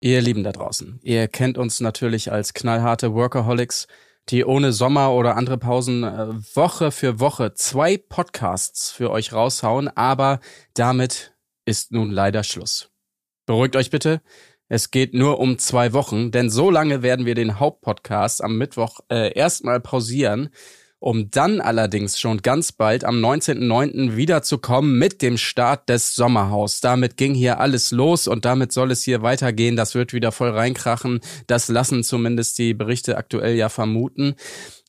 Ihr Lieben da draußen, ihr kennt uns natürlich als knallharte Workaholics, die ohne Sommer oder andere Pausen äh, Woche für Woche zwei Podcasts für euch raushauen, aber damit ist nun leider Schluss. Beruhigt euch bitte, es geht nur um zwei Wochen, denn so lange werden wir den Hauptpodcast am Mittwoch äh, erstmal pausieren um dann allerdings schon ganz bald am 19.09. wiederzukommen mit dem Start des Sommerhaus. Damit ging hier alles los und damit soll es hier weitergehen. Das wird wieder voll reinkrachen. Das lassen zumindest die Berichte aktuell ja vermuten.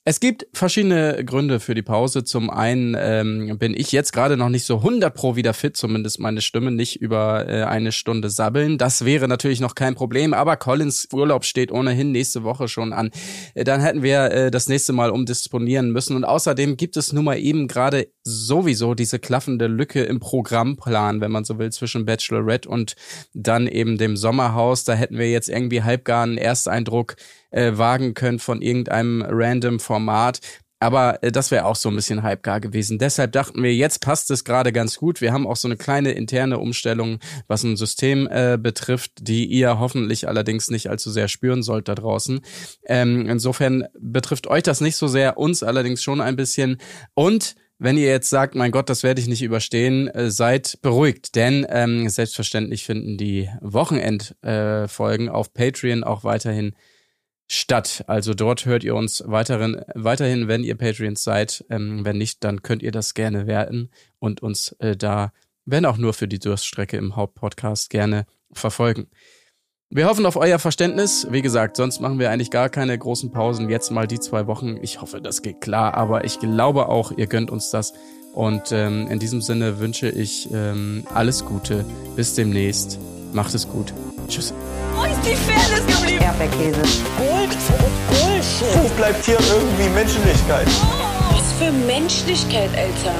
Es gibt verschiedene Gründe für die Pause. Zum einen ähm, bin ich jetzt gerade noch nicht so 100 pro wieder fit, zumindest meine Stimme nicht über äh, eine Stunde sabbeln. Das wäre natürlich noch kein Problem, aber Collins Urlaub steht ohnehin nächste Woche schon an. Äh, dann hätten wir äh, das nächste Mal umdisponieren müssen und außerdem gibt es nun mal eben gerade sowieso diese klaffende Lücke im Programmplan, wenn man so will, zwischen Bachelorette und dann eben dem Sommerhaus. Da hätten wir jetzt irgendwie halbgar einen Ersteindruck äh, wagen können von irgendeinem random Format. Aber äh, das wäre auch so ein bisschen halbgar gewesen. Deshalb dachten wir, jetzt passt es gerade ganz gut. Wir haben auch so eine kleine interne Umstellung, was ein System äh, betrifft, die ihr hoffentlich allerdings nicht allzu sehr spüren sollt da draußen. Ähm, insofern betrifft euch das nicht so sehr, uns allerdings schon ein bisschen. Und wenn ihr jetzt sagt, mein Gott, das werde ich nicht überstehen, äh, seid beruhigt, denn ähm, selbstverständlich finden die Wochenendfolgen äh, auf Patreon auch weiterhin statt. Also dort hört ihr uns weiterhin, weiterhin, wenn ihr Patreons seid. Ähm, wenn nicht, dann könnt ihr das gerne werten und uns äh, da, wenn auch nur für die Durststrecke im Hauptpodcast, gerne verfolgen. Wir hoffen auf euer Verständnis. Wie gesagt, sonst machen wir eigentlich gar keine großen Pausen. Jetzt mal die zwei Wochen. Ich hoffe, das geht klar, aber ich glaube auch, ihr gönnt uns das. Und ähm, in diesem Sinne wünsche ich ähm, alles Gute. Bis demnächst. Macht es gut. Tschüss. Wo ist die Fairness geblieben? Erdbeerkäse. Gold, Bullshit. Wo bleibt hier irgendwie Menschlichkeit? Was für Menschlichkeit, Alter.